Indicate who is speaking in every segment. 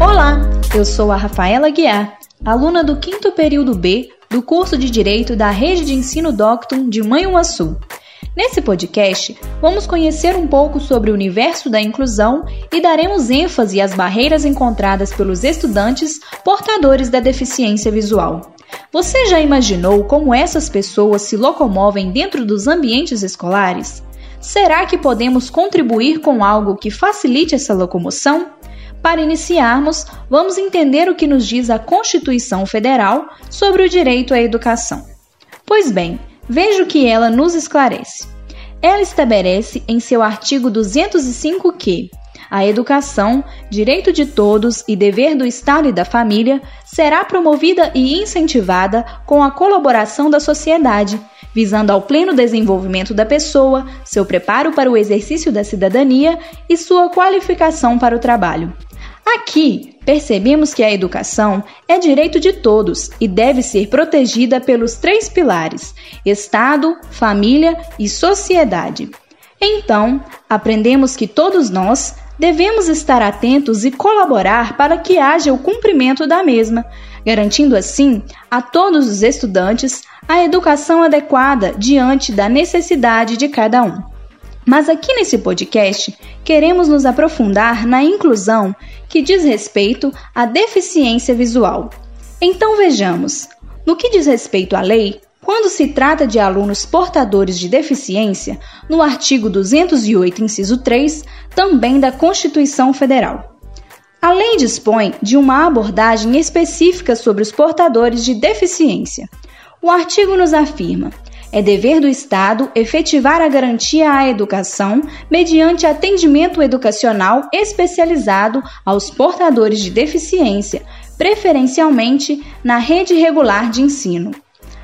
Speaker 1: Olá, eu sou a Rafaela Guiar, aluna do quinto período B do curso de Direito da Rede de Ensino Docton de Manhuaçu. Nesse podcast, vamos conhecer um pouco sobre o universo da inclusão e daremos ênfase às barreiras encontradas pelos estudantes portadores da deficiência visual. Você já imaginou como essas pessoas se locomovem dentro dos ambientes escolares? Será que podemos contribuir com algo que facilite essa locomoção? Para iniciarmos, vamos entender o que nos diz a Constituição Federal sobre o direito à educação. Pois bem, veja o que ela nos esclarece. Ela estabelece em seu artigo 205 que a educação, direito de todos e dever do Estado e da família, será promovida e incentivada com a colaboração da sociedade, visando ao pleno desenvolvimento da pessoa, seu preparo para o exercício da cidadania e sua qualificação para o trabalho. Aqui, percebemos que a educação é direito de todos e deve ser protegida pelos três pilares: Estado, família e sociedade. Então, aprendemos que todos nós devemos estar atentos e colaborar para que haja o cumprimento da mesma, garantindo assim a todos os estudantes a educação adequada diante da necessidade de cada um. Mas aqui nesse podcast, queremos nos aprofundar na inclusão que diz respeito à deficiência visual. Então vejamos: no que diz respeito à lei, quando se trata de alunos portadores de deficiência, no artigo 208, inciso 3, também da Constituição Federal. A lei dispõe de uma abordagem específica sobre os portadores de deficiência. O artigo nos afirma é dever do Estado efetivar a garantia à educação mediante atendimento educacional especializado aos portadores de deficiência, preferencialmente na rede regular de ensino.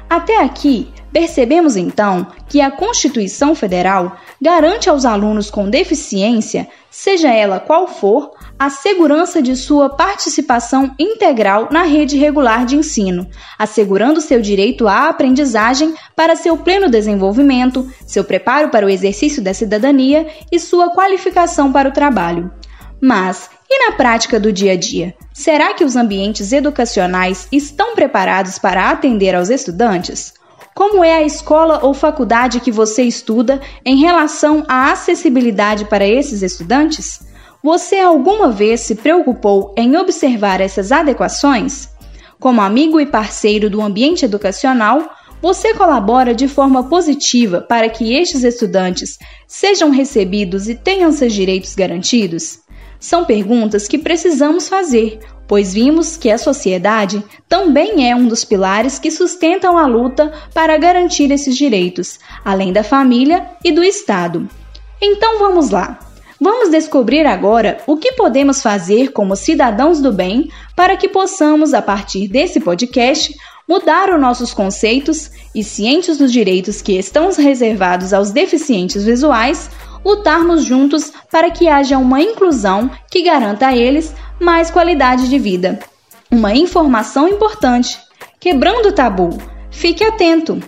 Speaker 1: Até aqui, percebemos então que a Constituição Federal garante aos alunos com deficiência, seja ela qual for, a segurança de sua participação integral na rede regular de ensino, assegurando seu direito à aprendizagem para seu pleno desenvolvimento, seu preparo para o exercício da cidadania e sua qualificação para o trabalho. Mas, e na prática do dia a dia? Será que os ambientes educacionais estão preparados para atender aos estudantes? Como é a escola ou faculdade que você estuda em relação à acessibilidade para esses estudantes? Você alguma vez se preocupou em observar essas adequações? Como amigo e parceiro do ambiente educacional, você colabora de forma positiva para que estes estudantes sejam recebidos e tenham seus direitos garantidos? São perguntas que precisamos fazer, pois vimos que a sociedade também é um dos pilares que sustentam a luta para garantir esses direitos, além da família e do Estado. Então vamos lá! Vamos descobrir agora o que podemos fazer como cidadãos do bem para que possamos, a partir desse podcast, mudar os nossos conceitos e, cientes dos direitos que estão reservados aos deficientes visuais, lutarmos juntos para que haja uma inclusão que garanta a eles mais qualidade de vida. Uma informação importante: quebrando o tabu. Fique atento!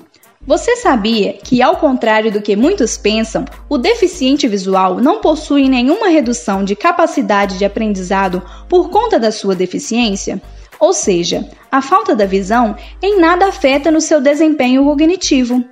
Speaker 1: Você sabia que, ao contrário do que muitos pensam, o deficiente visual não possui nenhuma redução de capacidade de aprendizado por conta da sua deficiência? Ou seja, a falta da visão em nada afeta no seu desempenho cognitivo.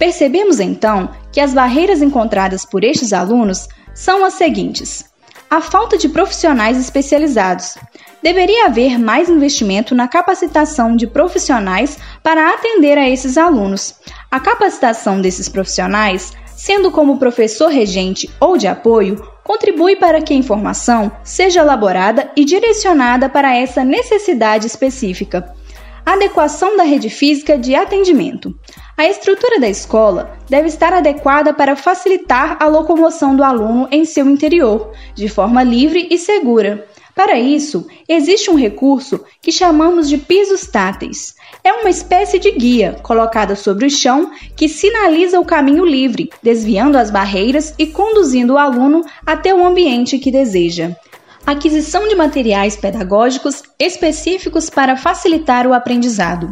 Speaker 1: Percebemos então que as barreiras encontradas por estes alunos são as seguintes: a falta de profissionais especializados. Deveria haver mais investimento na capacitação de profissionais para atender a esses alunos. A capacitação desses profissionais, sendo como professor regente ou de apoio, contribui para que a informação seja elaborada e direcionada para essa necessidade específica. Adequação da rede física de atendimento. A estrutura da escola deve estar adequada para facilitar a locomoção do aluno em seu interior, de forma livre e segura. Para isso, existe um recurso que chamamos de pisos táteis. É uma espécie de guia colocada sobre o chão que sinaliza o caminho livre, desviando as barreiras e conduzindo o aluno até o ambiente que deseja aquisição de materiais pedagógicos específicos para facilitar o aprendizado.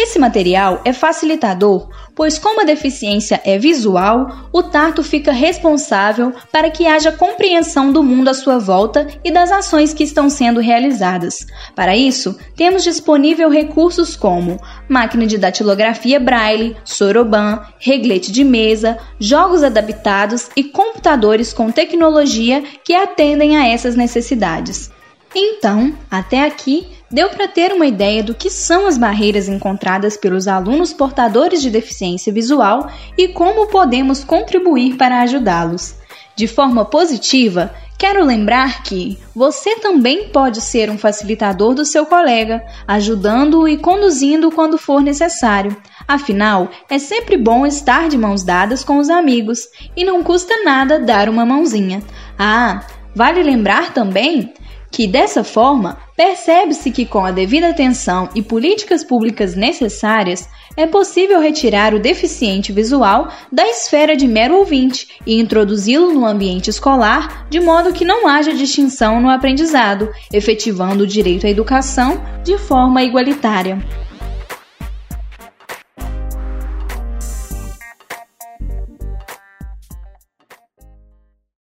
Speaker 1: Esse material é facilitador, pois, como a deficiência é visual, o tato fica responsável para que haja compreensão do mundo à sua volta e das ações que estão sendo realizadas. Para isso, temos disponível recursos como máquina de datilografia braille, soroban, reglete de mesa, jogos adaptados e computadores com tecnologia que atendem a essas necessidades. Então, até aqui, deu para ter uma ideia do que são as barreiras encontradas pelos alunos portadores de deficiência visual e como podemos contribuir para ajudá-los. De forma positiva, quero lembrar que você também pode ser um facilitador do seu colega, ajudando-o e conduzindo quando for necessário. Afinal, é sempre bom estar de mãos dadas com os amigos e não custa nada dar uma mãozinha. Ah, vale lembrar também que dessa forma percebe-se que com a devida atenção e políticas públicas necessárias é possível retirar o deficiente visual da esfera de mero ouvinte e introduzi-lo no ambiente escolar de modo que não haja distinção no aprendizado, efetivando o direito à educação de forma igualitária.